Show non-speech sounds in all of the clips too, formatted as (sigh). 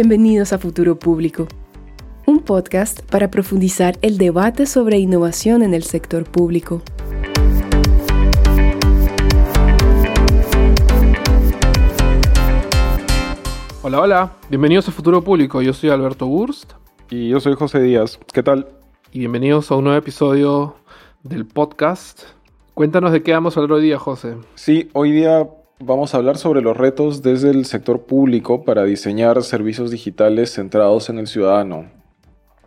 Bienvenidos a Futuro Público, un podcast para profundizar el debate sobre innovación en el sector público. Hola, hola, bienvenidos a Futuro Público. Yo soy Alberto Wurst. Y yo soy José Díaz. ¿Qué tal? Y bienvenidos a un nuevo episodio del podcast. Cuéntanos de qué vamos a hablar hoy día, José. Sí, hoy día vamos a hablar sobre los retos desde el sector público para diseñar servicios digitales centrados en el ciudadano.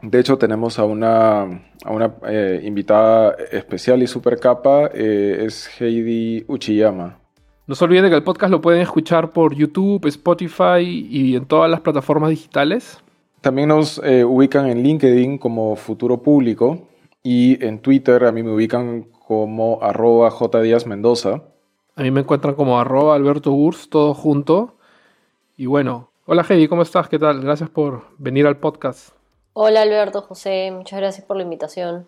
De hecho, tenemos a una, a una eh, invitada especial y super capa, eh, es Heidi Uchiyama. No se olviden que el podcast lo pueden escuchar por YouTube, Spotify y en todas las plataformas digitales. También nos eh, ubican en LinkedIn como Futuro Público y en Twitter a mí me ubican como arroba Mendoza. A mí me encuentran como arroba Alberto Urs, todo junto. Y bueno, hola Heidi, ¿cómo estás? ¿Qué tal? Gracias por venir al podcast. Hola Alberto, José, muchas gracias por la invitación.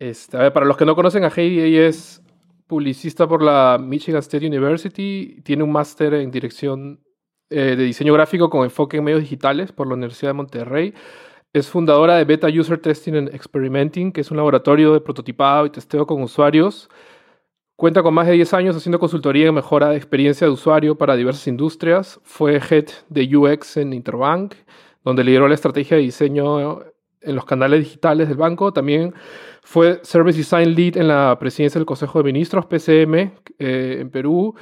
Este, a ver, para los que no conocen a Heidi, ella es publicista por la Michigan State University, tiene un máster en dirección eh, de diseño gráfico con enfoque en medios digitales por la Universidad de Monterrey. Es fundadora de Beta User Testing and Experimenting, que es un laboratorio de prototipado y testeo con usuarios Cuenta con más de 10 años haciendo consultoría en mejora de experiencia de usuario para diversas industrias. Fue head de UX en Interbank, donde lideró la estrategia de diseño en los canales digitales del banco. También fue Service Design Lead en la presidencia del Consejo de Ministros, PCM, eh, en Perú,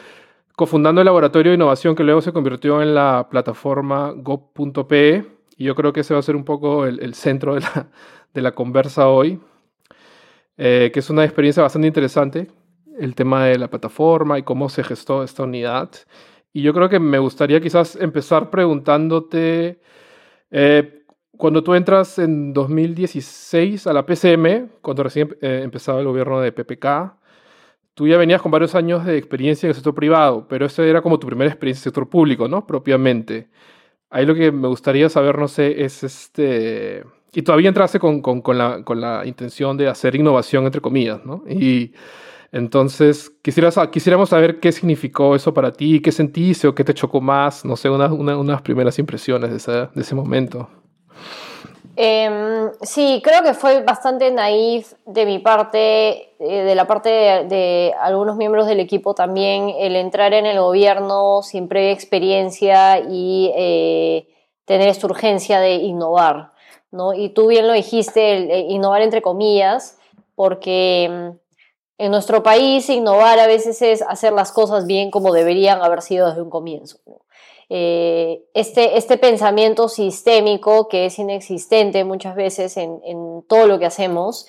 cofundando el laboratorio de innovación que luego se convirtió en la plataforma go.pe. Y yo creo que ese va a ser un poco el, centro de la, de la, conversa hoy, eh, que es una experiencia bastante interesante el tema de la plataforma y cómo se gestó esta unidad. Y yo creo que me gustaría quizás empezar preguntándote, eh, cuando tú entras en 2016 a la PCM, cuando recién eh, empezaba el gobierno de PPK, tú ya venías con varios años de experiencia en el sector privado, pero esa era como tu primera experiencia en el sector público, ¿no? Propiamente. Ahí lo que me gustaría saber, no sé, es este... Y todavía entraste con, con, la, con la intención de hacer innovación, entre comillas, ¿no? Entonces, quisiéramos saber qué significó eso para ti, qué sentiste o qué te chocó más, no sé, unas primeras impresiones de ese, momento. Em, sí, creo que fue bastante naif de mi parte, eh, de la parte de, algunos miembros del equipo también, el entrar en el gobierno sin previa experiencia y eh, tener esta urgencia de innovar. ¿no? Y tú bien lo dijiste, el, innovar entre comillas, porque em, en nuestro país innovar a veces es hacer las cosas bien como deberían haber sido desde un comienzo. Eh, este, este pensamiento sistémico que es inexistente muchas veces en, todo lo que hacemos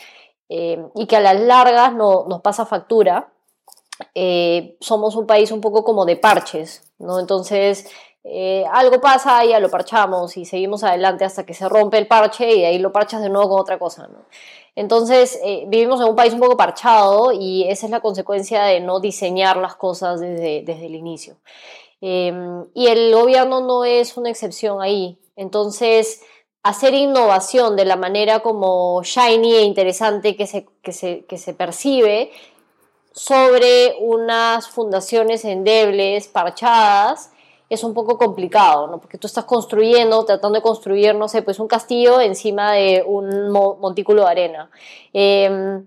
eh, y que a las largas no, nos pasa factura, eh, somos un país un poco como de parches, ¿no? Entonces, algo pasa, ya lo parchamos y seguimos adelante hasta que se rompe el parche y ahí lo parchas de nuevo con otra cosa, ¿no? Entonces, eh, vivimos en un país un poco parchado y esa es la consecuencia de no diseñar las cosas desde, desde el inicio. Em, y el gobierno no es una excepción ahí. Entonces, hacer innovación de la manera como shiny e interesante que se, que se, que se percibe sobre unas fundaciones endebles, parchadas, es un poco complicado, ¿no? Porque tú estás construyendo, tratando de construir, no sé, pues un castillo encima de un montículo de arena. Em,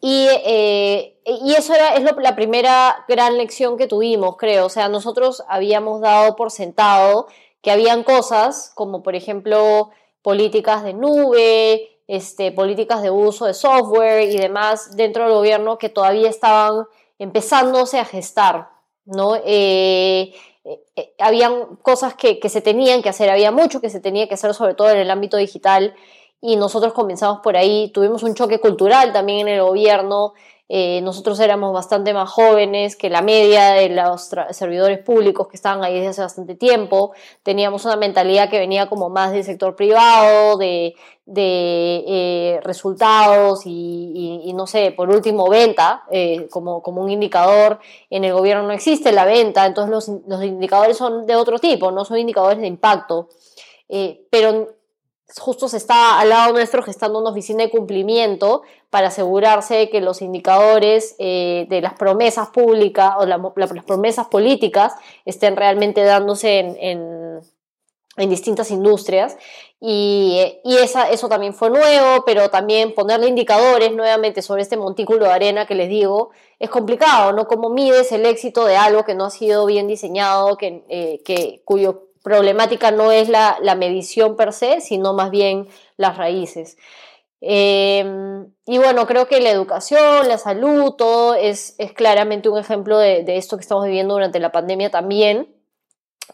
y, eh, y, eso era, es la primera gran lección que tuvimos, creo. O sea, nosotros habíamos dado por sentado que habían cosas como, por ejemplo, políticas de nube, este, políticas de uso de software y demás dentro del gobierno que todavía estaban empezándose a gestar, ¿no? Eh, eh, eh, habían cosas que, que, se tenían que hacer, había mucho que se tenía que hacer, sobre todo en el ámbito digital, y nosotros comenzamos por ahí, tuvimos un choque cultural también en el gobierno, eh, nosotros éramos bastante más jóvenes que la media de los servidores públicos que estaban ahí desde hace bastante tiempo. Teníamos una mentalidad que venía como más del sector privado, de, eh, resultados y, no sé, por último, venta eh, como, como un indicador. En el gobierno no existe la venta, entonces los, los indicadores son de otro tipo, no son indicadores de impacto. pero justo se está al lado nuestro gestando una oficina de cumplimiento para asegurarse de que los indicadores eh, de las promesas públicas o las promesas políticas estén realmente dándose en, distintas industrias. Y, eso también fue nuevo, pero también ponerle indicadores nuevamente sobre este montículo de arena que les digo es complicado, ¿no? ¿Cómo mides el éxito de algo que no ha sido bien diseñado, que, eh, que, cuyo problemática no es la, la, medición per se, sino más bien las raíces? Em, y bueno, creo que la educación, la salud, todo es, es claramente un ejemplo de, de esto que estamos viviendo durante la pandemia también.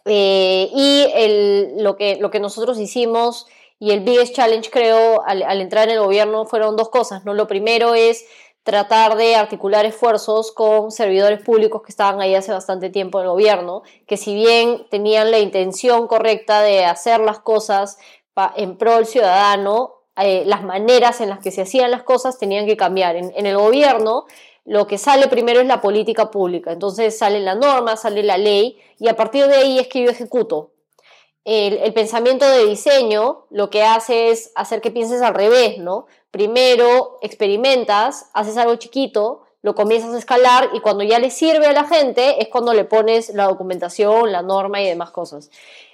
Eh, y el, lo, que, lo que nosotros hicimos y el biggest challenge creo al, al, entrar en el gobierno fueron dos cosas, ¿no? Lo primero es tratar de articular esfuerzos con servidores públicos que estaban ahí hace bastante tiempo en el gobierno, que si bien tenían la intención correcta de hacer las cosas en pro del ciudadano, eh, las maneras en las que se hacían las cosas tenían que cambiar. En, en el gobierno lo que sale primero es la política pública. Entonces sale la norma, sale la ley y a partir de ahí es que yo ejecuto. El, pensamiento de diseño lo que hace es hacer que pienses al revés, ¿no? Primero experimentas, haces algo chiquito, lo comienzas a escalar y cuando ya le sirve a la gente es cuando le pones la documentación, la norma y demás cosas.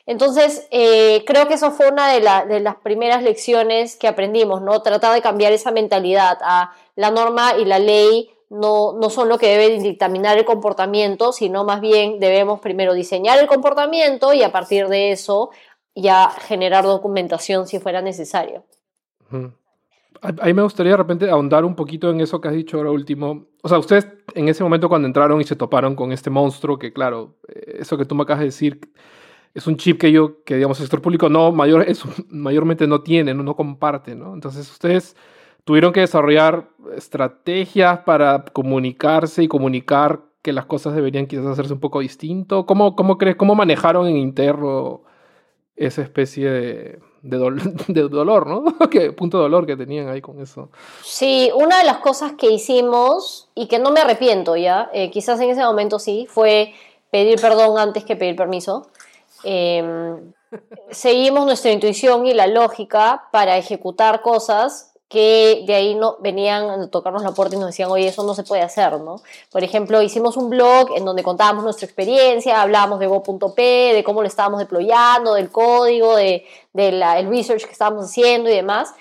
Entonces, eh, creo que eso fue una de, de, las primeras lecciones que aprendimos, ¿no? Tratar de cambiar esa mentalidad a la norma y la ley no, no son lo que deben dictaminar el comportamiento, sino más bien debemos primero diseñar el comportamiento y a partir de eso ya generar documentación si fuera necesario. A mí me gustaría de repente ahondar un poquito en eso que has dicho ahora último. O sea, ustedes en ese momento cuando entraron y se toparon con este monstruo, que claro, eh, eso que tú me acabas de decir, es un chip que yo, que digamos, el sector público no, mayor, es, mayormente no tiene, no, no comparte, ¿no? Entonces ustedes tuvieron que desarrollar estrategias para comunicarse y comunicar que las cosas deberían quizás hacerse un poco distinto. ¿Cómo, cómo crees, cómo manejaron en interno esa especie de, de, (laughs) dolor, ¿no? (laughs) ¿Qué punto de dolor que tenían ahí con eso? Sí, una de las cosas que hicimos y que no me arrepiento ya, eh, quizás en ese momento sí, fue pedir perdón antes que pedir permiso. Em, (laughs) seguimos nuestra intuición y la lógica para ejecutar cosas que de ahí no, venían a tocarnos la puerta y nos decían, oye, eso no se puede hacer, ¿no? Por ejemplo, hicimos un blog en donde contábamos nuestra experiencia, hablábamos de Go.p, de cómo lo estábamos deployando, del código, de, de el research que estábamos haciendo y demás.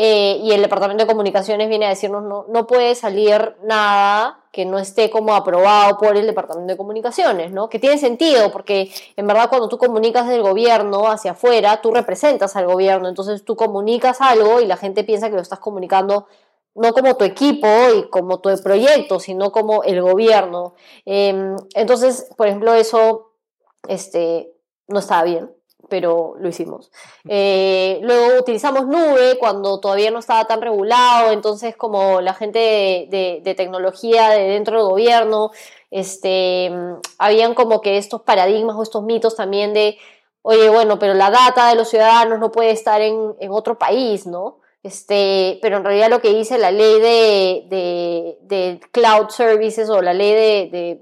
Eh, y el departamento de comunicaciones viene a decirnos, no, no puede salir nada que no esté como aprobado por el Departamento de Comunicaciones, ¿no? Que tiene sentido, porque en verdad cuando tú comunicas del gobierno hacia afuera, tú representas al gobierno, entonces tú comunicas algo y la gente piensa que lo estás comunicando no como tu equipo y como tu proyecto, sino como el gobierno. Em, entonces, por ejemplo, eso este, no estaba bien pero lo hicimos. Eh, luego utilizamos nube cuando todavía no estaba tan regulado, entonces como la gente de, tecnología de dentro del gobierno, este, habían como que estos paradigmas o estos mitos también de, oye, bueno, pero la data de los ciudadanos no puede estar en, otro país, ¿no? Este, pero en realidad lo que dice la ley de, de cloud services o la ley de,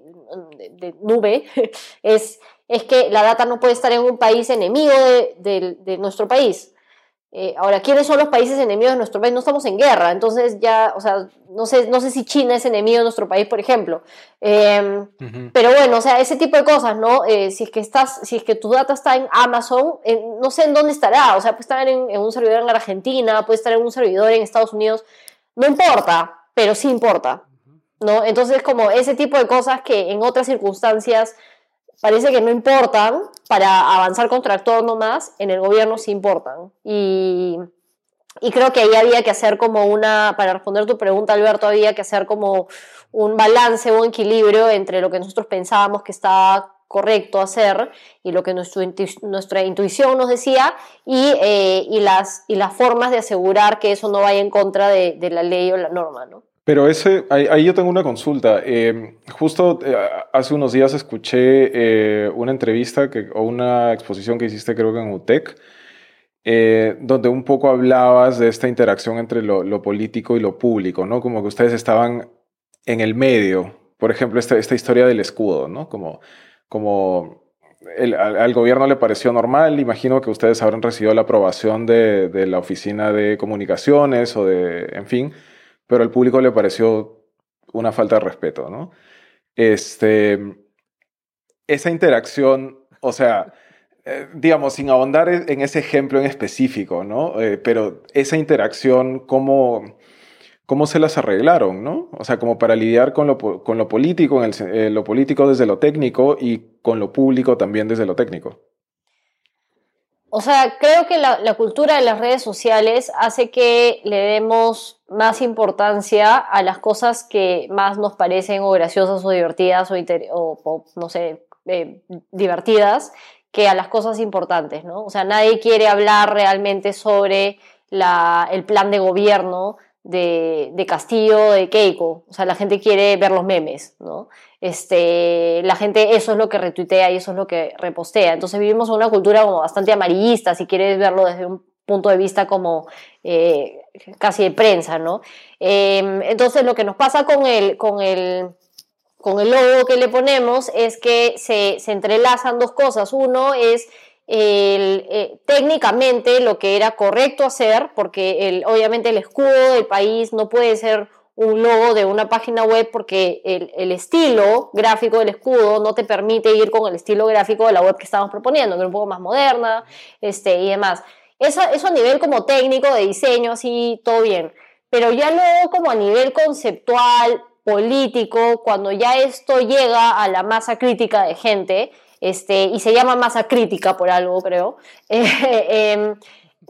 nube (laughs) es es que la data no puede estar en un país enemigo de, nuestro país. Eh, ahora, ¿quiénes son los países enemigos de nuestro país? No estamos en guerra, entonces ya, o sea, no sé, no sé si China es enemigo de nuestro país, por ejemplo. Em, pero bueno, o sea, ese tipo de cosas, ¿no? Eh, si es que estás, si es que tu data está en Amazon, no sé en dónde estará, o sea, puede estar en, en un servidor en Argentina, puede estar en un servidor en Estados Unidos, no importa, pero sí importa, ¿no? Entonces, como ese tipo de cosas que en otras circunstancias parece que no importan para avanzar contra actor nomás, en el gobierno sí importan. Y, y creo que ahí había que hacer como una, para responder tu pregunta Alberto, había que hacer como un balance, un equilibrio entre lo que nosotros pensábamos que estaba correcto hacer y lo que nuestro, nuestra intuición nos decía y, eh, y, las, y las formas de asegurar que eso no vaya en contra de la ley o la norma, ¿no? Pero ese, ahí, yo tengo una consulta. Eh, justo eh, hace unos días escuché eh, una entrevista que, o una exposición que hiciste creo que en UTEC, donde un poco hablabas de esta interacción entre lo, político y lo público, ¿no? Como que ustedes estaban en el medio. Por ejemplo, esta, esta historia del escudo, ¿no? Como, como el, al, gobierno le pareció normal. Imagino que ustedes habrán recibido la aprobación de, de la Oficina de Comunicaciones o de, en fin pero al público le pareció una falta de respeto, ¿no? Este, esa interacción, o sea, eh, digamos, sin ahondar en ese ejemplo en específico, ¿no? Eh, pero esa interacción, ¿cómo, ¿cómo se las arreglaron, ¿no? O sea, como para lidiar con lo, con lo político, en el, lo político desde lo técnico y con lo público también desde lo técnico. O sea, creo que la, cultura de las redes sociales hace que le demos más importancia a las cosas que más nos parecen o graciosas o divertidas o, no sé, eh, divertidas que a las cosas importantes, ¿no? O sea, nadie quiere hablar realmente sobre el plan de gobierno de, de, Castillo, de Keiko. O sea, la gente quiere ver los memes, ¿no? Este, la gente eso es lo que retuitea y eso es lo que repostea. Entonces vivimos una cultura como bastante amarillista, si quieres verlo desde un punto de vista como eh, casi de prensa, ¿no? Em, entonces lo que nos pasa con el, con el, con el logo que le ponemos es que se, se entrelazan dos cosas. Uno es el, eh, técnicamente lo que era correcto hacer, porque el, obviamente el escudo del país no puede ser un logo de una página web porque el, estilo gráfico del escudo no te permite ir con el estilo gráfico de la web que estamos proponiendo, que es un poco más moderna este, y demás. Eso, eso a nivel como técnico, de diseño, así, todo bien. Pero ya luego como a nivel conceptual, político, cuando ya esto llega a la masa crítica de gente, este, y se llama masa crítica por algo, creo, (laughs) eh, em,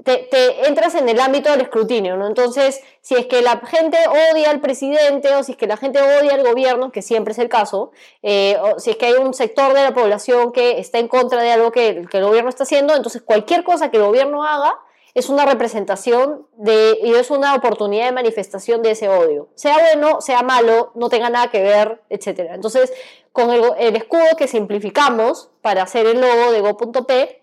te, entras en el ámbito del escrutinio, ¿no? Entonces, si es que la gente odia al presidente o si es que la gente odia al gobierno, que siempre es el caso, eh, o si es que hay un sector de la población que está en contra de algo que, que, el gobierno está haciendo, entonces cualquier cosa que el gobierno haga es una representación de, y es una oportunidad de manifestación de ese odio. Sea bueno, sea malo, no tenga nada que ver, etc. Entonces, con el, el escudo que simplificamos para hacer el logo de go.p,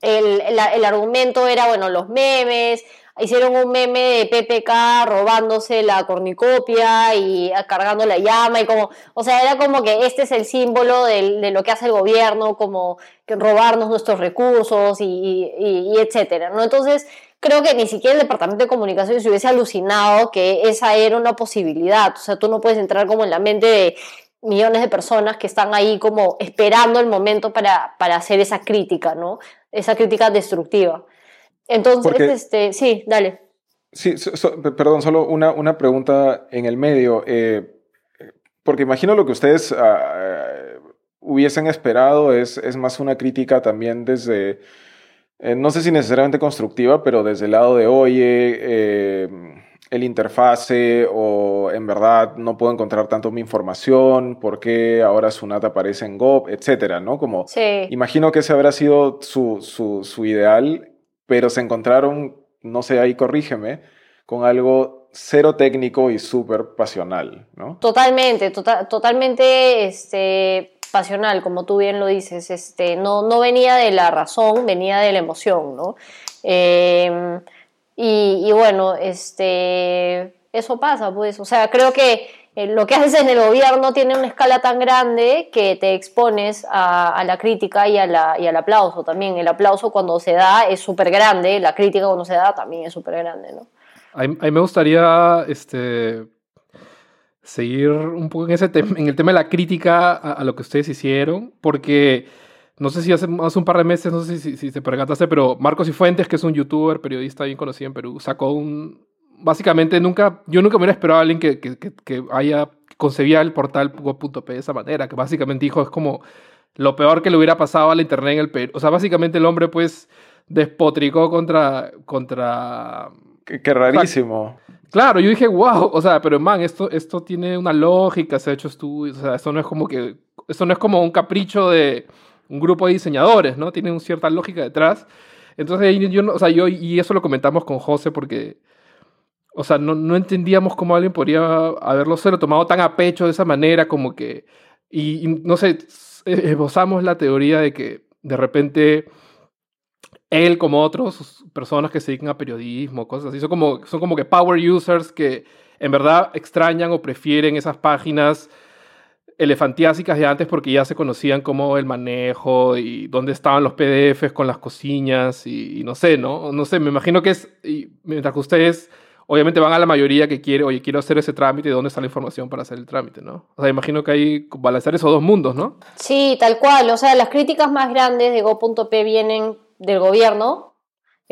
el, el, argumento era, bueno, los memes, hicieron un meme de PPK robándose la cornicopia y cargando la llama y como, o sea, era como que este es el símbolo de, lo que hace el gobierno, como robarnos nuestros recursos y, y, etcétera, ¿no? Entonces, creo que ni siquiera el departamento de comunicación se hubiese alucinado que esa era una posibilidad, o sea, tú no puedes entrar como en la mente de millones de personas que están ahí como esperando el momento para, para hacer esa crítica, ¿no? Esa crítica destructiva. Entonces, este, sí, dale. Sí, perdón, solo una, una, pregunta en el medio. Eh, porque imagino lo que ustedes ah, hubiesen esperado es, es, más una crítica también desde, eh, no sé si necesariamente constructiva, pero desde el lado de, oye, eh, el interfase o en verdad no puedo encontrar tanto mi información, por qué ahora Sunat aparece en GOP, etcétera, ¿no? Como, imagino que ese habrá sido su, su, su, ideal, pero se encontraron, no sé, ahí corrígeme, con algo cero técnico y súper pasional, ¿no? Totalmente, tota-, totalmente este, pasional, como tú bien lo dices, este, no, no venía de la razón, venía de la emoción, ¿no? Eh, y, bueno, este, eso pasa, pues. O sea, creo que lo que haces en el gobierno tiene una escala tan grande que te expones a, la crítica y, a la, y al aplauso también. El aplauso cuando se da es súper grande, la crítica cuando se da también es súper grande, ¿no? A mí, me gustaría este, seguir un poco en, ese en el tema de la crítica a, a, lo que ustedes hicieron, porque no sé si hace, hace un par de meses, no sé si, si, se percataste, pero Marcos y Fuentes, que es un youtuber, periodista bien conocido en Perú, sacó un... Básicamente, nunca, yo nunca me hubiera esperado a alguien que, que, que haya concebía el portal Go.p de esa manera, que básicamente dijo es como lo peor que le hubiera pasado a la internet en el Perú. O sea, básicamente el hombre pues despotricó contra... contra Qué, rarísimo. claro, yo dije, wow, o sea, pero man, esto, esto tiene una lógica, se ha hecho estudios, o sea, esto no es como que, esto no es como un capricho de, un grupo de diseñadores, ¿no? Tiene una cierta lógica detrás. Entonces, yo, o sea, yo, y eso lo comentamos con José porque, o sea, no, no entendíamos cómo alguien podría haberlo lo tomado tan a pecho de esa manera, como que, y, no sé, esbozamos la teoría de que de repente él como otros personas que se dedican a periodismo, cosas así, son como, son como que power users que en verdad extrañan o prefieren esas páginas elefantiásicas de antes porque ya se conocían como el manejo y dónde estaban los PDFs con las cosillas y, no sé, ¿no? No sé, me imagino que es, mientras que ustedes obviamente van a la mayoría que quiere, oye, quiero hacer ese trámite, ¿de dónde está la información para hacer el trámite, no? O sea, imagino que hay balancear esos dos mundos, ¿no? Sí, tal cual. O sea, las críticas más grandes de Go.p vienen del gobierno,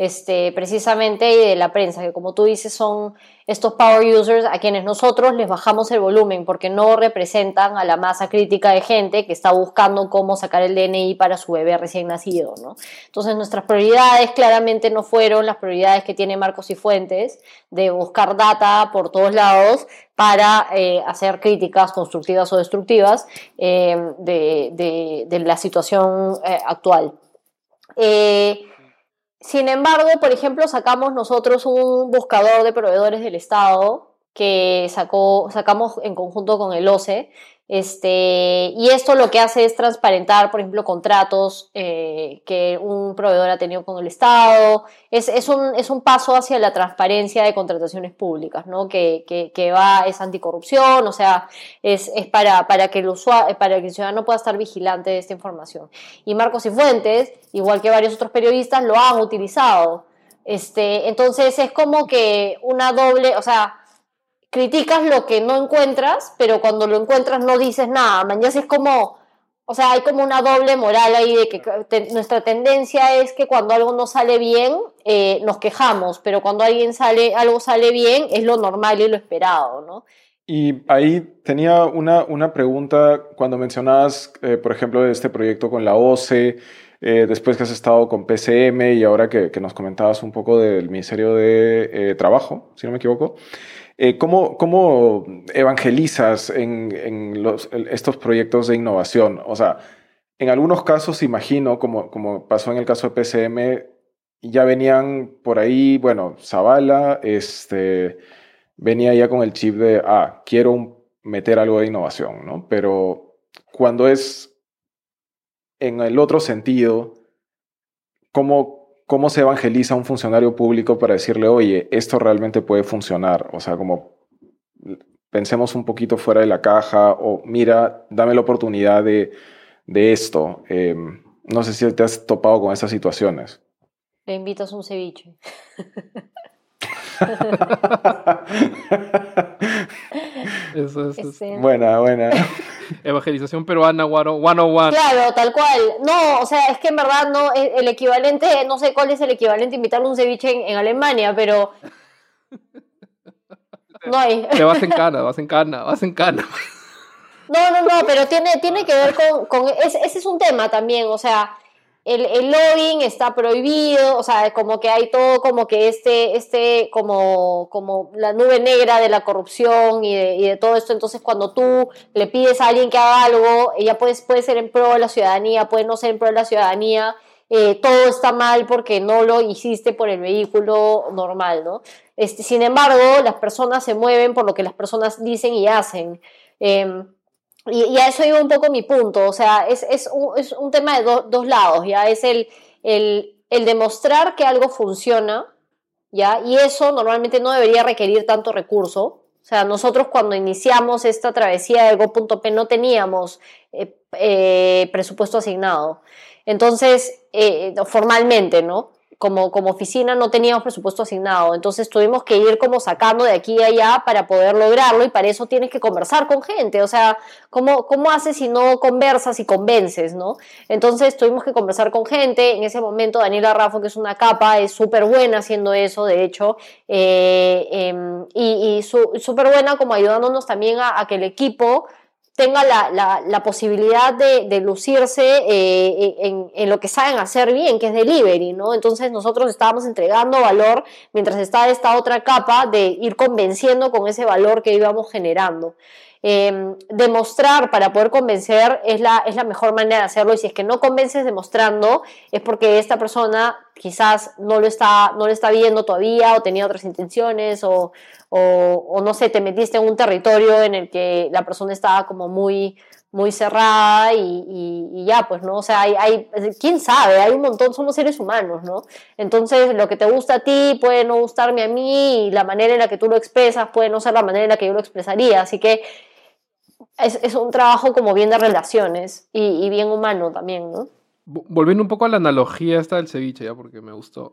este, precisamente y de la prensa, que como tú dices son estos power users a quienes nosotros les bajamos el volumen porque no representan a la masa crítica de gente que está buscando cómo sacar el DNI para su bebé recién nacido. ¿no? Entonces nuestras prioridades claramente no fueron las prioridades que tiene Marcos y Fuentes de buscar data por todos lados para eh, hacer críticas constructivas o destructivas eh, de, la situación eh, actual. Sin embargo, por ejemplo, sacamos nosotros un buscador de proveedores del Estado que sacó, sacamos en conjunto con el OCE este, y esto lo que hace es transparentar, por ejemplo, contratos eh, que un proveedor ha tenido con el Estado. Es, es, un, es un paso hacia la transparencia de contrataciones públicas, ¿no? que, que, que va, es anticorrupción, o sea, es, es para, para, que el usuario, para que el ciudadano pueda estar vigilante de esta información. Y Marcos y Fuentes, igual que varios otros periodistas, lo han utilizado. Este, entonces es como que una doble, o sea, criticas lo que no encuentras, pero cuando lo encuentras no dices nada. Mañana es como, o sea, hay como una doble moral ahí de que nuestra tendencia es que cuando algo no sale bien, eh, nos quejamos, pero cuando alguien sale, algo sale bien, es lo normal y lo esperado, ¿no? Y ahí tenía una, una pregunta cuando mencionabas, eh, por ejemplo, este proyecto con la OCE, eh, después que has estado con PCM y ahora que, que nos comentabas un poco del Ministerio de Trabajo, si no me equivoco. Eh, ¿cómo, evangelizas en, estos proyectos de innovación? O sea, en algunos casos, imagino, como, como pasó en el caso de PCM, ya venían por ahí, bueno, Zavala este, venía ya con el chip de, ah, quiero meter algo de innovación, ¿no? Pero cuando es en el otro sentido, ¿cómo, ¿cómo se evangeliza a un funcionario público para decirle, oye, esto realmente puede funcionar? O sea, como pensemos un poquito fuera de la caja o mira, dame la oportunidad de, esto. Em, no sé si te has topado con esas situaciones. Le invitas un ceviche. (laughs) (laughs) Eso es, este, Buena, buena. (laughs) Evangelización peruana 101. Claro, tal cual. No, o sea, es que en verdad no, el equivalente, no sé cuál es el equivalente a invitarle un ceviche en, Alemania, pero no hay. (laughs) Te vas en cana, vas en cana, vas en cana. No, no, no, pero tiene, tiene que ver con, con ese es un tema también, o sea, el, el, lobbying está prohibido, o sea, como que hay todo como que este, este, como, como la nube negra de la corrupción y de, todo esto, entonces cuando tú le pides a alguien que haga algo, ella puede, puede ser en pro de la ciudadanía, puede no ser en pro de la ciudadanía, eh, todo está mal porque no lo hiciste por el vehículo normal, ¿no? Este, sin embargo, las personas se mueven por lo que las personas dicen y hacen. Eh, y, a eso iba un poco mi punto, o sea, es, es, un, es un, tema de dos lados, ¿ya? Es el, el, el, demostrar que algo funciona, ¿ya? Y eso normalmente no debería requerir tanto recurso. O sea, nosotros cuando iniciamos esta travesía de Go.p no teníamos eh, eh, presupuesto asignado. Entonces, eh, formalmente, ¿no? Como, como oficina no teníamos presupuesto asignado, entonces tuvimos que ir como sacando de aquí y allá para poder lograrlo y para eso tienes que conversar con gente, o sea, ¿cómo, cómo haces si no conversas y convences, no? Entonces tuvimos que conversar con gente, en ese momento Daniela Rafa, que es una capa, es súper buena haciendo eso, de hecho, eh, em, y, y súper buena como ayudándonos también a que el equipo tenga la, la, posibilidad de, de lucirse eh, en, en, lo que saben hacer bien, que es delivery, ¿no? Entonces nosotros estábamos entregando valor mientras estaba esta otra capa de ir convenciendo con ese valor que íbamos generando. Em, demostrar para poder convencer es la, es la mejor manera de hacerlo y si es que no convences demostrando es porque esta persona quizás no lo está, no lo está viendo todavía o tenía otras intenciones o, o, no sé, te metiste en un territorio en el que la persona estaba como muy, muy cerrada y, ya, pues, ¿no? O sea, hay, hay, quién sabe, hay un montón, somos seres humanos, ¿no? Entonces, lo que te gusta a ti puede no gustarme a mí y la manera en la que tú lo expresas puede no ser la manera en la que yo lo expresaría. Así que es, es un trabajo como bien de relaciones y, bien humano también, ¿no? volviendo un poco a la analogía esta del ceviche, ya porque me gustó.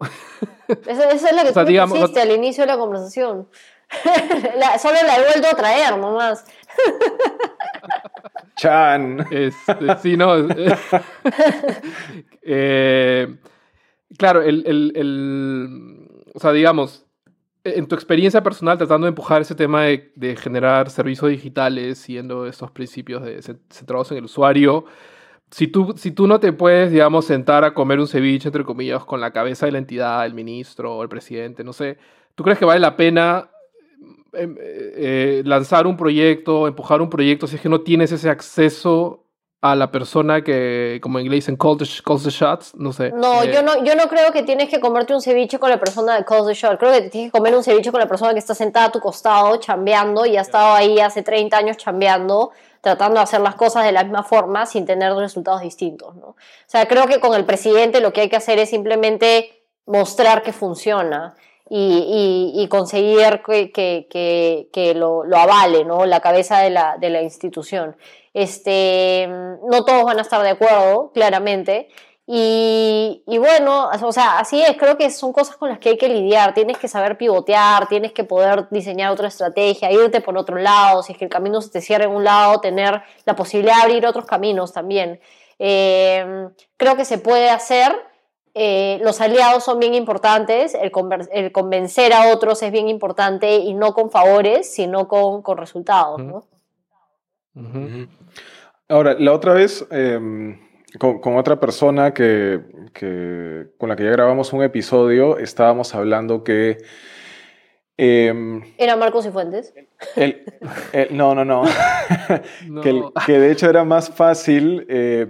Esa, es la que (laughs) tú digamos, al inicio de la conversación. (laughs) solo la he vuelto a traer, nomás. (laughs) Chan. Este, sí, no. (laughs) Eh, claro, el, el, el, o sea, digamos, en tu experiencia personal tratando de empujar ese tema de, de generar servicios digitales, siguiendo estos principios de, centrados en el usuario, si tú, si tú no te puedes, digamos, sentar a comer un ceviche, entre comillas, con la cabeza de la entidad, el ministro o el presidente, no sé, ¿tú crees que vale la pena eh, eh, lanzar un proyecto, empujar un proyecto, si es que no tienes ese acceso a la persona que, como en inglés dicen, calls the, shots, no sé. No, eh, yo no, yo no creo que tienes que comerte un ceviche con la persona que calls the shot. Creo que te tienes que comer un ceviche con la persona que está sentada a tu costado, chambeando, y ha estado ahí hace 30 años chambeando, tratando de hacer las cosas de la misma forma sin tener resultados distintos, ¿no? O sea, creo que con el presidente lo que hay que hacer es simplemente mostrar que funciona. Y, y, conseguir que, que, que, lo, lo, avale, ¿no? La cabeza de la, de la institución. Este, no todos van a estar de acuerdo, claramente. Y, bueno, o sea, así es, creo que son cosas con las que hay que lidiar. Tienes que saber pivotear, tienes que poder diseñar otra estrategia, irte por otro lado. Si es que el camino se te cierra en un lado, tener la posibilidad de abrir otros caminos también. Eh, creo que se puede hacer. Eh, los aliados son bien importantes, el, convencer a otros es bien importante y no con favores, sino con, con resultados. ¿no? Ahora, la otra vez, em, con, otra persona que, con la que ya grabamos un episodio, estábamos hablando que... Em, ¿Era Marcos y Fuentes? no, no, no. (laughs) que, de hecho era más fácil, eh,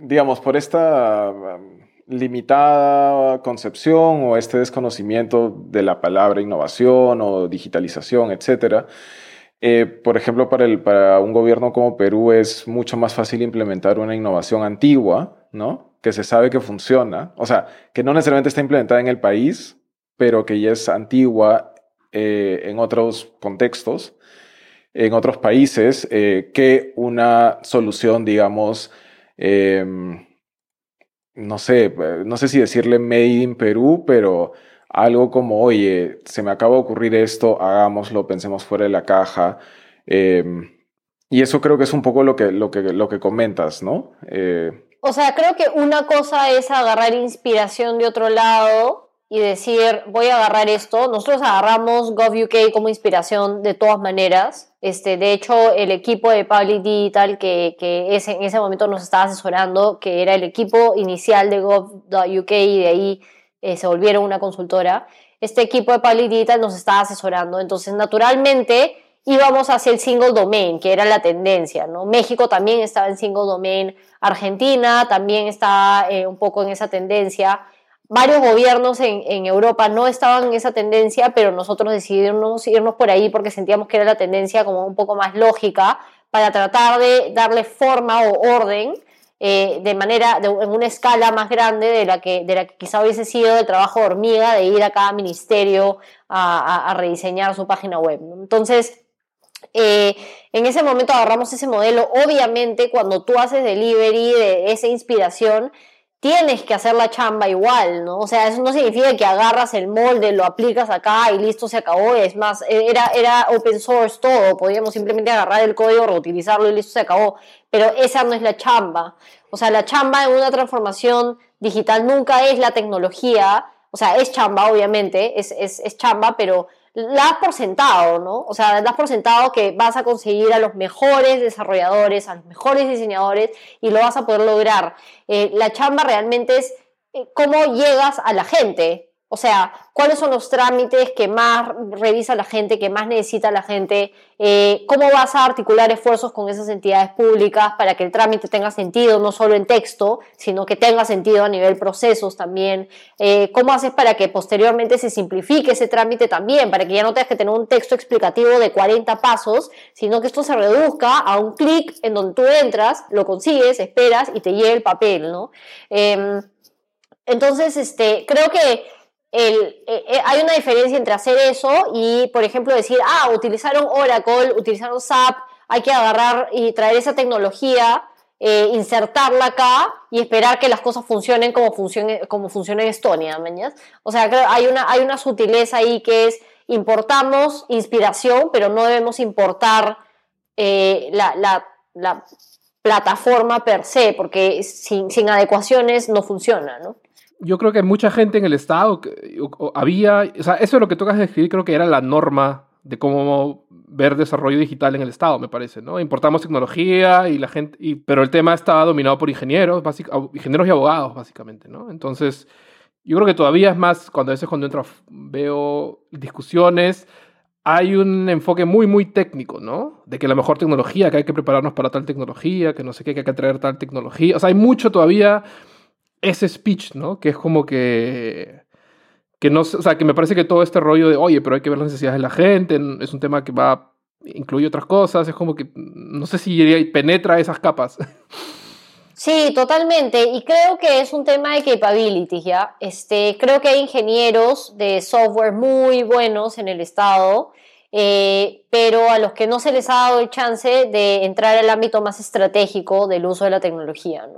digamos, por esta um, limitada concepción o este desconocimiento de la palabra innovación o digitalización, etcétera eh, por ejemplo, para, el, para un gobierno como Perú es mucho más fácil implementar una innovación antigua, ¿no? Que se sabe que funciona, o sea, que no necesariamente está implementada en el país, pero que ya es antigua eh, en otros contextos, en otros países, eh, que una solución, digamos, em, no sé, no sé si decirle made in Perú, pero algo como, oye, se me acaba de ocurrir esto, hagámoslo, pensemos fuera de la caja. Em, y eso creo que es un poco lo que, lo que, lo que comentas, ¿no? Eh, o sea, creo que una cosa es agarrar inspiración de otro lado y decir, voy a agarrar esto. Nosotros agarramos GovUK como inspiración de todas maneras. Este, de hecho, el equipo de Public Digital que, que en ese momento nos estaba asesorando, que era el equipo inicial de GovUK y de ahí eh, se volvieron una consultora, este equipo de Public Digital nos estaba asesorando. Entonces, naturalmente, íbamos hacia el single domain, que era la tendencia. ¿no? México también estaba en single domain, Argentina también estaba eh, un poco en esa tendencia. Varios gobiernos en, Europa no estaban en esa tendencia, pero nosotros decidimos irnos por ahí porque sentíamos que era la tendencia como un poco más lógica para tratar de darle forma o orden eh, de manera, en una escala más grande de la, que, de la que quizá hubiese sido el trabajo de hormiga de ir a cada ministerio a, rediseñar su página web. Entonces, eh, en ese momento agarramos ese modelo. Obviamente, cuando tú haces delivery de esa inspiración, tienes que hacer la chamba igual, ¿no? O sea, eso no significa que agarras el molde, lo aplicas acá y listo, se acabó. Es más, era, era open source todo, podíamos simplemente agarrar el código, reutilizarlo y listo, se acabó. Pero esa no es la chamba. O sea, la chamba en una transformación digital nunca es la tecnología, o sea, es chamba, obviamente, es, es, es chamba, pero has por sentado, ¿no? O sea, das por sentado que vas a conseguir a los mejores desarrolladores, a los mejores diseñadores y lo vas a poder lograr. Eh, la chamba realmente es eh, cómo llegas a la gente, o sea, cuáles son los trámites que más revisa la gente, que más necesita la gente, eh, cómo vas a articular esfuerzos con esas entidades públicas para que el trámite tenga sentido, no solo en texto, sino que tenga sentido a nivel procesos también, eh, cómo haces para que posteriormente se simplifique ese trámite también, para que ya no tengas que tener un texto explicativo de 40 pasos, sino que esto se reduzca a un clic en donde tú entras, lo consigues, esperas y te llega el papel, ¿no? Em, entonces, este, creo que eh, eh, hay una diferencia entre hacer eso y, por ejemplo, decir, ah, utilizaron Oracle, utilizaron SAP, hay que agarrar y traer esa tecnología eh, insertarla acá y esperar que las cosas funcionen como, funcione, como funciona en Estonia, O sea, hay una, hay una sutileza ahí que es importamos inspiración, pero no debemos importar la, plataforma per se, porque sin adecuaciones no funciona, ¿no? Yo creo que mucha gente en el Estado había, o sea, eso es lo que tocas describir, creo que era la norma de cómo ver desarrollo digital en el Estado, me parece, ¿no? Importamos tecnología y la gente, y, pero el tema estaba dominado por ingenieros, ingenieros y abogados, básicamente, ¿no? Entonces, yo creo que todavía es más, cuando a veces cuando entro veo discusiones, hay un enfoque muy, muy técnico, ¿no? De que la mejor tecnología, que hay que prepararnos para tal tecnología, que no sé qué, que hay que traer tal tecnología. O sea, hay mucho todavía ese speech, ¿no? Que es como que... Que no, o sea, que me parece que todo este rollo de, oye, pero hay que ver las necesidades de la gente, es un tema que va, incluye otras cosas, es como que, no sé si penetra esas capas. Sí, totalmente. Y creo que es un tema de capabilities, ¿ya? Este, creo que hay ingenieros de software muy buenos en el Estado eh, pero a los que no se les ha dado el chance de entrar al ámbito más estratégico del uso de la tecnología.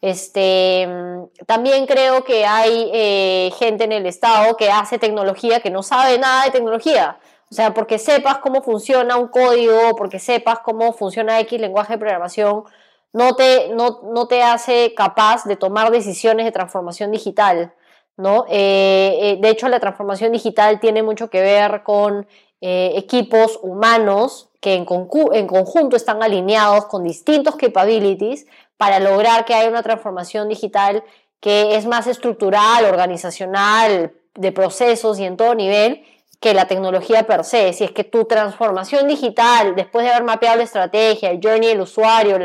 Este, mm, también creo que hay eh, gente en el Estado que hace tecnología que no sabe nada de tecnología. O sea, porque sepas cómo funciona un código, porque sepas cómo funciona X lenguaje de programación, no te, no, no te hace capaz de tomar decisiones de transformación digital. ¿no? Eh, de hecho, la transformación digital tiene mucho que ver con eh, equipos humanos que en, conjunto están alineados con distintos capabilities para lograr que haya una transformación digital que es más estructural, organizacional, de procesos y en todo nivel que la tecnología per se. Si es que tu transformación digital, después de haber mapeado la estrategia, el journey del usuario,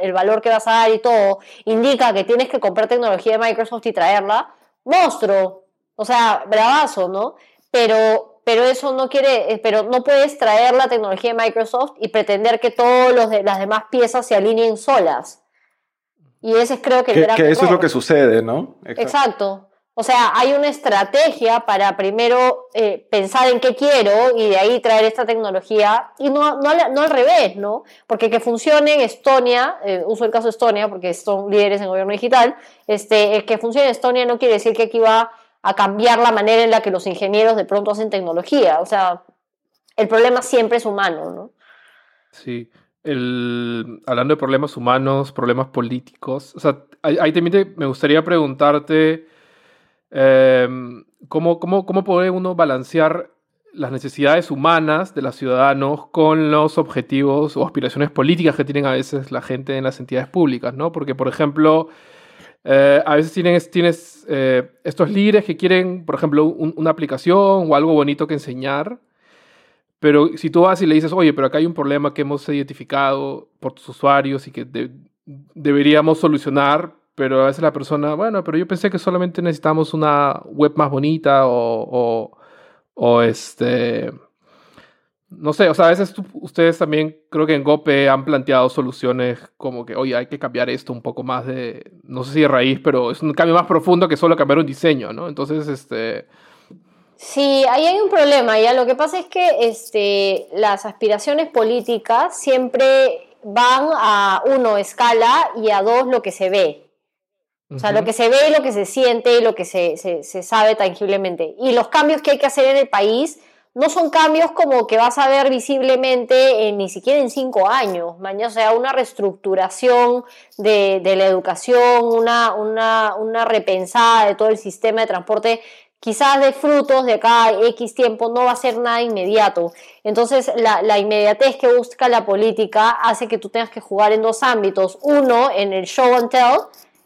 el valor que vas a dar y todo, indica que tienes que comprar tecnología de Microsoft y traerla, monstruo. O sea, bravazo, ¿no? Pero pero eso no quiere, eh, pero no puedes traer la tecnología de Microsoft y pretender que todas las demás piezas se alineen solas. Y ese es creo que el Que, que eso es lo que sucede, ¿no? Exacto. O sea, hay una estrategia para primero eh, pensar en qué quiero y de ahí traer esta tecnología y no, no, al revés, ¿no? Porque que funcione en Estonia, eh, uso el caso de Estonia porque son líderes en gobierno digital, este, que funcione en Estonia no quiere decir que aquí va a cambiar la manera en la que los ingenieros de pronto hacen tecnología. O sea, el problema siempre es humano, ¿no? Sí. El, hablando de problemas humanos, problemas políticos, o sea, ahí, también me gustaría preguntarte em, ¿cómo, cómo, cómo puede uno balancear las necesidades humanas de los ciudadanos con los objetivos o aspiraciones políticas que tienen a veces la gente en las entidades públicas, ¿no? Porque, por ejemplo, eh, a veces tienes, tienes eh, estos líderes que quieren, por ejemplo, una aplicación o algo bonito que enseñar, pero si tú vas y le dices, oye, pero acá hay un problema que hemos identificado por tus usuarios y que deberíamos solucionar, pero a veces la persona, bueno, pero yo pensé que solamente necesitamos una web más bonita o, o, o este no sé, o sea, a veces ustedes también creo que en GOPE han planteado soluciones como que, oye, hay que cambiar esto un poco más de, no sé si de raíz, pero es un cambio más profundo que solo cambiar un diseño, ¿no? Entonces, este... Sí, ahí hay un problema, ya lo que pasa es que este, las aspiraciones políticas siempre van a, uno, escala y a dos, lo que se ve. O sea, lo que se ve y lo que se siente y lo que se, se, se sabe tangiblemente. Y los cambios que hay que hacer en el país no son cambios como que vas a ver visiblemente ni siquiera en cinco años, mañana, o sea, una reestructuración de, la educación, una, repensada de todo el sistema de transporte, quizás de frutos de cada X tiempo, no va a ser nada inmediato. Entonces, la, la inmediatez que busca la política hace que tú tengas que jugar en dos ámbitos. Uno, en el show and tell,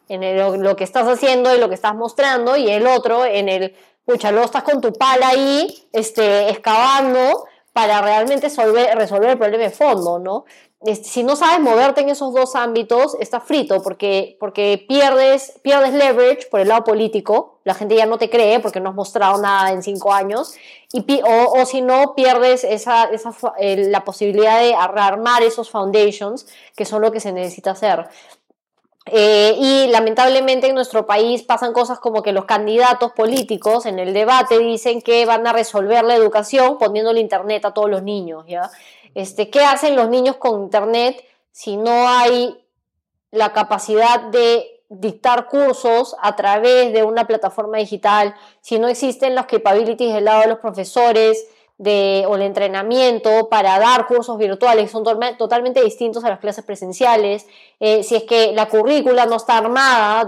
en lo que estás haciendo y lo que estás mostrando, y el otro, en el pucha, luego estás con tu pala ahí, este, excavando para realmente resolver, resolver el problema de fondo, ¿no? Este, si no sabes moverte en esos dos ámbitos, estás frito porque, porque pierdes, pierdes leverage por el lado político, la gente ya no te cree porque no has mostrado nada en cinco años, y, o, o si no, pierdes esa, esa, la posibilidad de armar esos foundations, que son lo que se necesita hacer. Eh, y lamentablemente en nuestro país pasan cosas como que los candidatos políticos en el debate dicen que van a resolver la educación poniendo el internet a todos los niños, ¿ya? Este, ¿Qué hacen los niños con internet si no hay la capacidad de dictar cursos a través de una plataforma digital, si no existen los capabilities del lado de los profesores, o el entrenamiento para dar cursos virtuales son totalmente distintos a las clases presenciales, eh, si es que la currícula no está armada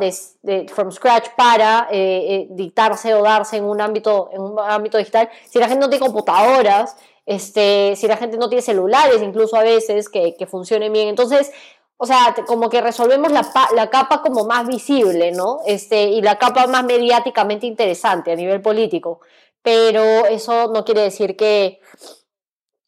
from scratch para eh, eh, dictarse o darse en un, ámbito, en un ámbito digital, si la gente no tiene computadoras, este, si la gente no tiene celulares incluso a veces que, que funcionen bien, entonces... O sea, como que resolvemos la, la capa como más visible, ¿no? Este, y la capa más mediáticamente interesante a nivel político pero eso no quiere decir que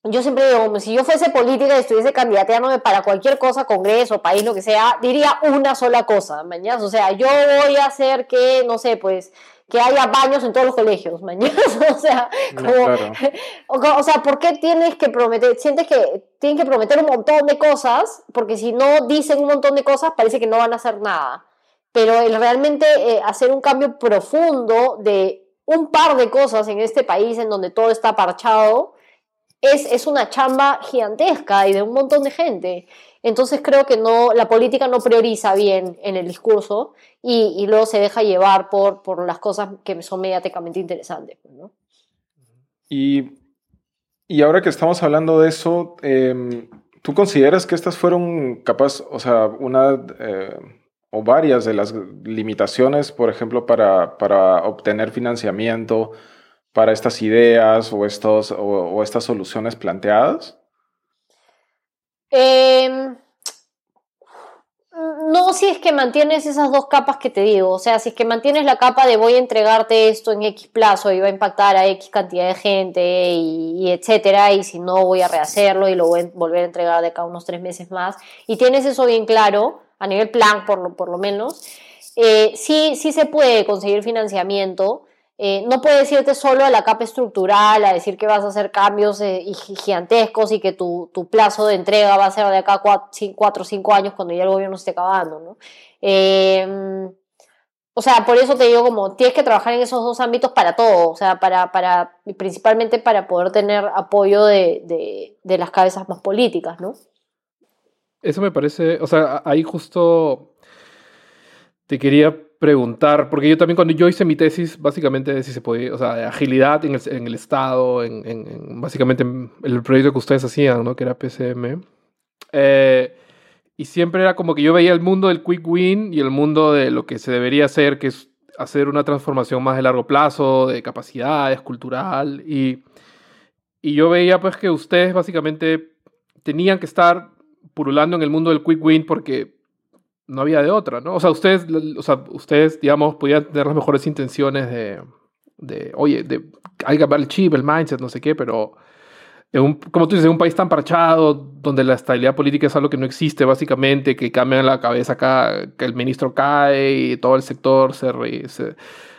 yo siempre digo, si yo fuese política y estuviese candidateándome para cualquier cosa, congreso, país, lo que sea, diría una sola cosa, mañana. O sea, yo voy a hacer que, no sé, pues, que haya baños en todos los colegios, (laughs) mañana. o sea, (laughs) o, sea, ¿por qué tienes que prometer? Sientes que tienen que prometer un montón de cosas, porque si no dicen un montón de cosas, parece que no van a hacer nada. Pero el realmente eh, hacer un cambio profundo de un par de cosas en este país en donde todo está parchado, es, es una chamba gigantesca y de un montón de gente. Entonces creo que no, la política no prioriza bien en el discurso y, y luego se deja llevar por, por las cosas que son mediáticamente interesantes. Pues. Y, y, ahora que estamos hablando de eso, em, ¿tú consideras que estas fueron capaz, o sea, una... Eh, o varias de las limitaciones, por ejemplo, para, para obtener financiamiento para estas ideas o, estos, o, estas soluciones planteadas? Em, no si es que mantienes esas dos capas que te digo, o sea, si es que mantienes la capa de voy a entregarte esto en X plazo y va a impactar a X cantidad de gente y, y etcétera, y si no voy a rehacerlo y lo voy a volver a entregar de acá unos tres meses más, y tienes eso bien claro, a nivel plan por lo, por lo menos, eh, sí, sí se puede conseguir financiamiento. Eh, no puedes irte solo a la capa estructural, a decir que vas a hacer cambios eh, gigantescos y que tu, tu, plazo de entrega va a ser de acá cuatro o cinco años cuando ya el gobierno esté acabando. ¿no? Em, o sea, por eso te digo como tienes que trabajar en esos dos ámbitos para todo, o sea, para, para, principalmente para poder tener apoyo de, de, de las cabezas más políticas, ¿no? Eso me parece, o sea, ahí justo te quería preguntar, porque yo también cuando yo hice mi tesis, básicamente si se podía, o sea, de agilidad en el, en el Estado, en, en, básicamente en el proyecto que ustedes hacían, ¿no? Que era PCM. Eh, y siempre era como que yo veía el mundo del quick win y el mundo de lo que se debería hacer, que es hacer una transformación más de largo plazo, de capacidades, cultural. Y, y yo veía pues que ustedes básicamente tenían que estar purulando en el mundo del quick win porque no había de otra, ¿no? O sea, ustedes, o sea, ustedes digamos, podían tener las mejores intenciones de, de oye, de, hay que cambiar el chip, el mindset, no sé qué, pero en un, como tú dices, en un país tan parchado, donde la estabilidad política es algo que no existe, básicamente, que cambian la cabeza acá, que el ministro cae y todo el sector se... se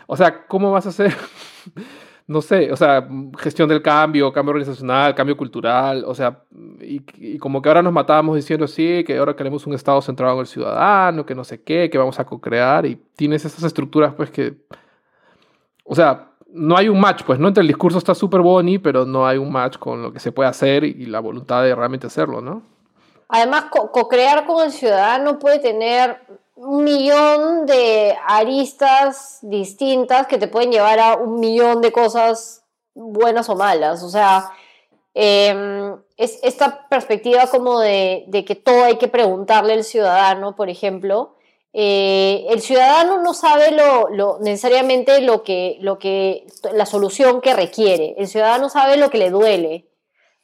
o sea, ¿cómo vas a hacer (laughs) no sé, o sea, gestión del cambio, cambio organizacional, cambio cultural, o sea, y, como que ahora nos matábamos diciendo, sí, que ahora queremos un Estado centrado en el ciudadano, que no sé qué, que vamos a co-crear, y tienes esas estructuras, pues que, o sea, no hay un match, pues, ¿no? Entre el discurso está súper boni, pero no hay un match con lo que se puede hacer y la voluntad de realmente hacerlo, ¿no? Además, co-crear con el ciudadano puede tener un millón de aristas distintas que te pueden llevar a un millón de cosas buenas o malas. O sea, em, es esta perspectiva como de, que todo hay que preguntarle al ciudadano, por ejemplo. Eh, el ciudadano no sabe lo, necesariamente lo que, lo que, la solución que requiere. El ciudadano sabe lo que le duele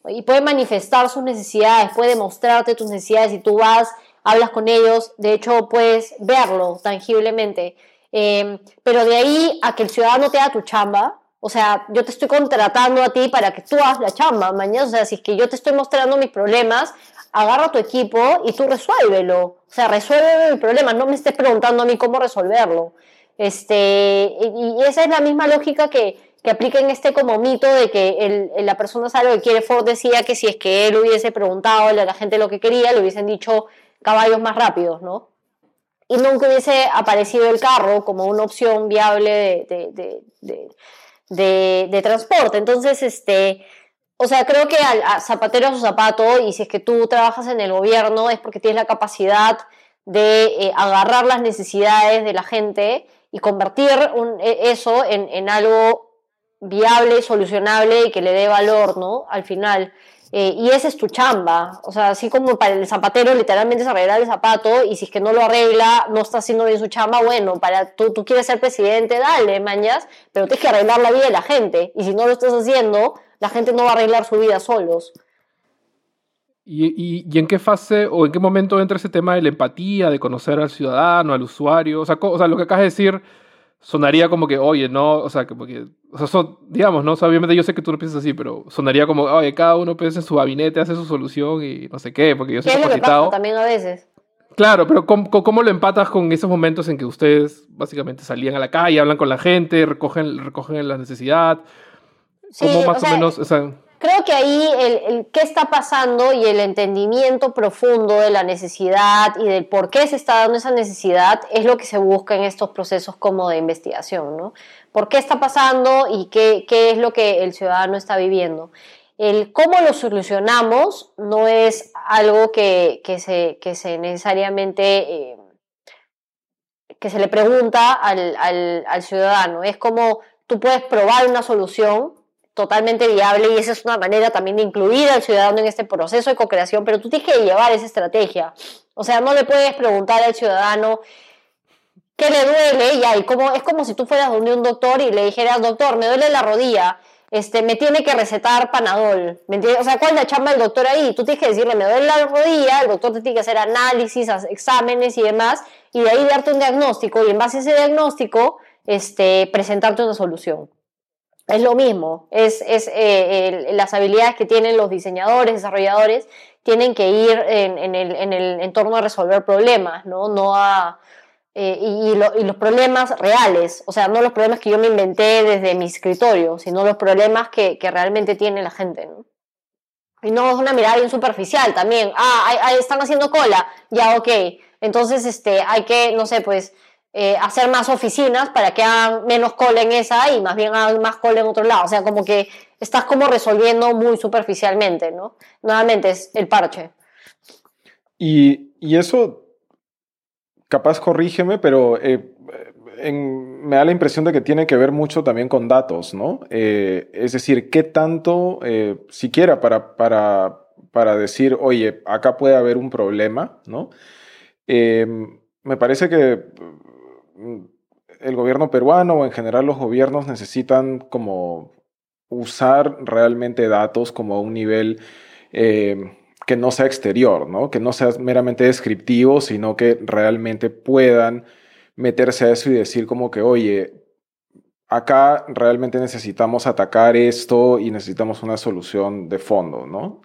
y puede manifestar sus necesidades, puede mostrarte tus necesidades y tú vas hablas con ellos, de hecho puedes verlo tangiblemente. Em, pero de ahí a que el ciudadano te haga tu chamba, o sea, yo te estoy contratando a ti para que tú hagas la chamba mañana, o sea, si es que yo te estoy mostrando mis problemas, agarra tu equipo y tú resuélvelo. O sea, resuelve mi problema, no me estés preguntando a mí cómo resolverlo. Este, y esa es la misma lógica que, que aplica en este como mito de que el, la persona sabe lo que quiere. Ford decía que si es que él hubiese preguntado a la gente lo que quería, le hubiesen dicho caballos más rápidos, ¿no? Y nunca hubiese aparecido el carro como una opción viable de, transporte. Entonces, este, o sea, creo que a, zapatero a su zapato, y si es que tú trabajas en el gobierno es porque tienes la capacidad de eh, agarrar las necesidades de la gente y convertir e, eso en, en, algo viable, solucionable y que le dé valor, ¿no? Al final. Eh, y esa es tu chamba. O sea, así como para el zapatero literalmente es arreglar el zapato y si es que no lo arregla, no está haciendo bien su chamba, bueno, para tú, tú quieres ser presidente, dale, mañas, pero tienes que arreglar la vida de la gente. Y si no lo estás haciendo, la gente no va a arreglar su vida solos. ¿Y, y, en qué fase o en qué momento entra ese tema de la empatía, de conocer al ciudadano, al usuario? O sea, o sea lo que acabas de decir sonaría como que, oye, no, o sea, como que, o sea, son, digamos, ¿no? obviamente yo sé que tú no piensas así, pero sonaría como, oye, cada uno piensa en su gabinete, hace su solución y no sé qué, porque yo soy ¿Qué capacitado. también a veces. Claro, pero ¿cómo, ¿cómo, lo empatas con esos momentos en que ustedes básicamente salían a la calle, hablan con la gente, recogen, recogen la necesidad? ¿Cómo más o, menos? O sea, Creo que ahí el, qué está pasando y el entendimiento profundo de la necesidad y del por qué se está dando esa necesidad es lo que se busca en estos procesos como de investigación, ¿no? ¿Por qué está pasando y qué, qué es lo que el ciudadano está viviendo? El cómo lo solucionamos no es algo que, que, se, que se necesariamente... Eh, que se le pregunta al, al, al ciudadano. Es como tú puedes probar una solución totalmente viable y esa es una manera también de incluir al ciudadano en este proceso de co-creación, pero tú tienes que llevar esa estrategia. O sea, no le puedes preguntar al ciudadano qué le duele y ahí como, es como si tú fueras donde un doctor y le dijeras, doctor, me duele la rodilla, este, me tiene que recetar panadol. ¿Me O sea, ¿cuál es la chamba del doctor ahí? Tú tienes que decirle, me duele la rodilla, el doctor te tiene que hacer análisis, exámenes y demás, y de ahí darte un diagnóstico y en base a ese diagnóstico, este, presentarte una solución. Es lo mismo, es, es eh, las habilidades que tienen los diseñadores, desarrolladores, tienen que ir en, el, en el, entorno a resolver problemas, ¿no? no a, eh, y, los problemas reales, o sea, no los problemas que yo me inventé desde mi escritorio, sino los problemas que, que realmente tiene la gente. ¿no? Y no es una mirada bien superficial también. Ah, están haciendo cola, ya, ok. Entonces, este, hay que, no sé, pues eh, hacer más oficinas para que hagan menos cola en esa y más bien hagan más cola en otro lado. O sea, como que estás como resolviendo muy superficialmente, ¿no? Nuevamente es el parche. Y, eso, capaz corrígeme, pero eh, me da la impresión de que tiene que ver mucho también con datos, ¿no? Eh, es decir, ¿qué tanto, siquiera para, para, para decir, oye, acá puede haber un problema, ¿no? me parece que el gobierno peruano o en general los gobiernos necesitan como usar realmente datos como a un nivel eh, que no sea exterior, ¿no? que no sea meramente descriptivo, sino que realmente puedan meterse a eso y decir como que, oye, acá realmente necesitamos atacar esto y necesitamos una solución de fondo, ¿no?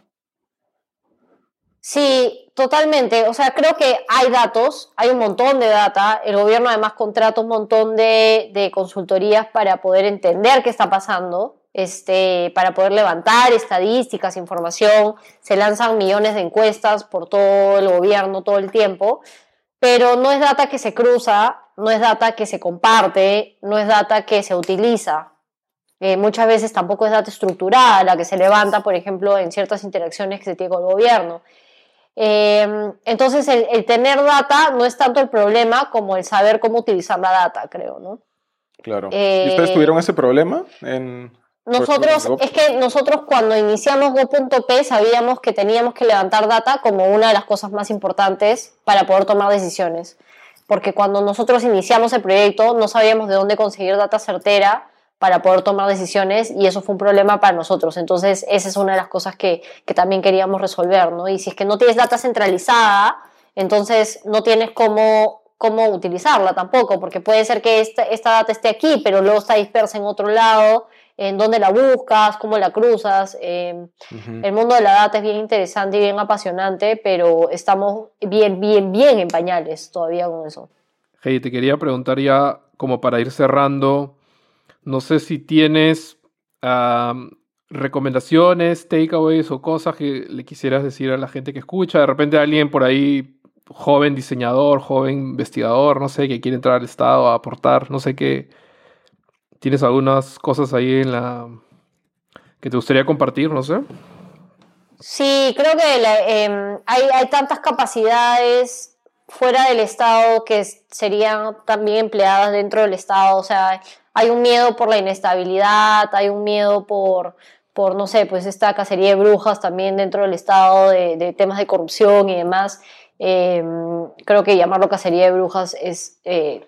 Sí, totalmente. O sea, creo que hay datos, hay un montón de data. El gobierno además contrata un montón de, consultorías para poder entender qué está pasando, este, para poder levantar estadísticas, información. Se lanzan millones de encuestas por todo el gobierno todo el tiempo, pero no es data que se cruza, no es data que se comparte, no es data que se utiliza. Eh, muchas veces tampoco es data estructurada la que se levanta, por ejemplo, en ciertas interacciones que se tiene con el gobierno. Em, entonces, el, tener data no es tanto el problema como el saber cómo utilizar la data, creo, ¿no? Claro. ¿Y ustedes eh, tuvieron ese problema en... Nosotros, es que nosotros cuando iniciamos Go.p sabíamos que teníamos que levantar data como una de las cosas más importantes para poder tomar decisiones. Porque cuando nosotros iniciamos el proyecto no sabíamos de dónde conseguir data certera para poder tomar decisiones y eso fue un problema para nosotros. Entonces, esa es una de las cosas que, que también queríamos resolver, ¿no? Y si es que no tienes data centralizada, entonces no tienes cómo, cómo utilizarla tampoco, porque puede ser que esta, esta data esté aquí, pero luego está dispersa en otro lado, en dónde la buscas, cómo la cruzas. Em, el mundo de la data es bien interesante y bien apasionante, pero estamos bien, bien, bien en pañales todavía con eso. Hey, te quería preguntar ya, como para ir cerrando, no sé si tienes recomendaciones, takeaways o cosas que le quisieras decir a la gente que escucha. De repente alguien por ahí, joven diseñador, joven investigador, no sé, que quiere entrar al Estado a aportar, no sé qué. ¿Tienes algunas cosas ahí en la que te gustaría compartir? No sé. Sí, creo que em, hay, hay tantas capacidades fuera del Estado que serían también empleadas dentro del Estado. O sea, hay un miedo por la inestabilidad, hay un miedo por, por no sé, pues esta cacería de brujas también dentro del Estado, de, temas de corrupción y demás. Em, creo que llamarlo cacería de brujas es... Eh,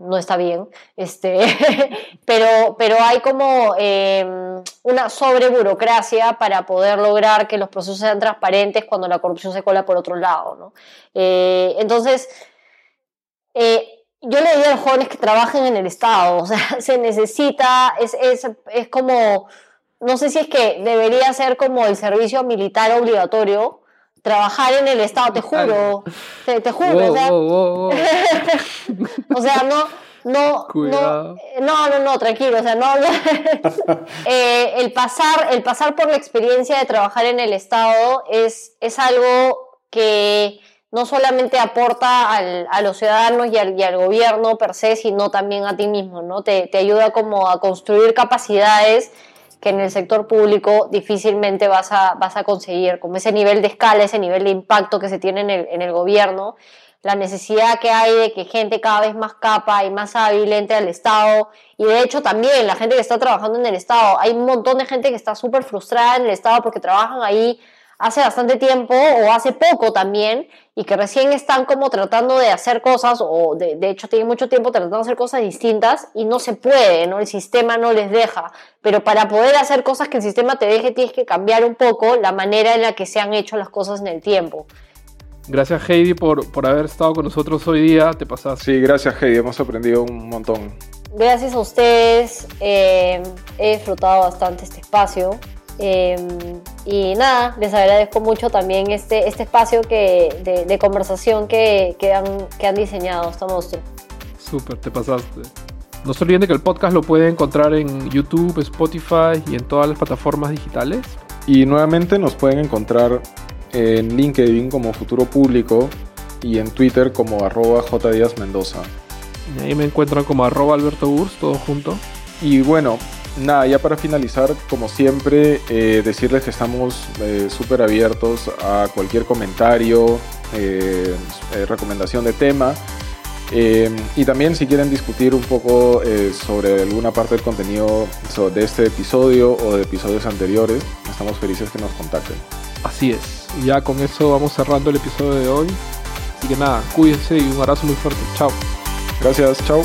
no está bien, este, (laughs) pero, pero hay como em, una sobreburocracia para poder lograr que los procesos sean transparentes cuando la corrupción se cola por otro lado. ¿no? Eh, entonces, eh, yo le digo a los jóvenes que trabajen en el Estado, o sea, (laughs) se necesita, es, es, es como, no sé si es que debería ser como el servicio militar obligatorio, trabajar en el Estado, te juro, te, juro. o, sea, (laughs) o sea, no, no, no, no, no, no, tranquilo, o sea, no, (laughs) eh, el, pasar, el pasar por la experiencia de trabajar en el Estado es, es algo que no solamente aporta al, a los ciudadanos y al, y al, gobierno per se, sino también a ti mismo, ¿no? Te, te ayuda como a construir capacidades que en el sector público difícilmente vas a, vas a conseguir, como ese nivel de escala, ese nivel de impacto que se tiene en el, en el gobierno, la necesidad que hay de que gente cada vez más capa y más hábil entre al Estado, y de hecho también la gente que está trabajando en el Estado, hay un montón de gente que está súper frustrada en el Estado porque trabajan ahí hace bastante tiempo o hace poco también y que recién están como tratando de hacer cosas o de, de, hecho tienen mucho tiempo tratando de hacer cosas distintas y no se puede, ¿no? El sistema no les deja. Pero para poder hacer cosas que el sistema te deje tienes que cambiar un poco la manera en la que se han hecho las cosas en el tiempo. Gracias Heidi por, por haber estado con nosotros hoy día, te pasaste. Sí, gracias Heidi, hemos aprendido un montón. Gracias a ustedes, eh, he disfrutado bastante este espacio. Em, y nada, les agradezco mucho también este, este espacio que, de, conversación que, que, han, que han diseñado esta monstruo. Súper, te pasaste. No se olviden que el podcast lo pueden encontrar en YouTube, Spotify y en todas las plataformas digitales. Y nuevamente nos pueden encontrar en LinkedIn como Futuro Público y en Twitter como arroba Mendoza. Y ahí me encuentran como arroba Alberto Burs, todo junto. Y bueno, nada, ya para finalizar, como siempre, eh, decirles que estamos eh, súper abiertos a cualquier comentario, eh, recomendación de tema. y también si quieren discutir un poco sobre alguna parte del contenido de este episodio o de episodios anteriores, estamos felices que nos contacten. Así es. Ya con eso vamos cerrando el episodio de hoy. Así que nada, cuídense y un abrazo muy fuerte. Chao. Gracias, chao.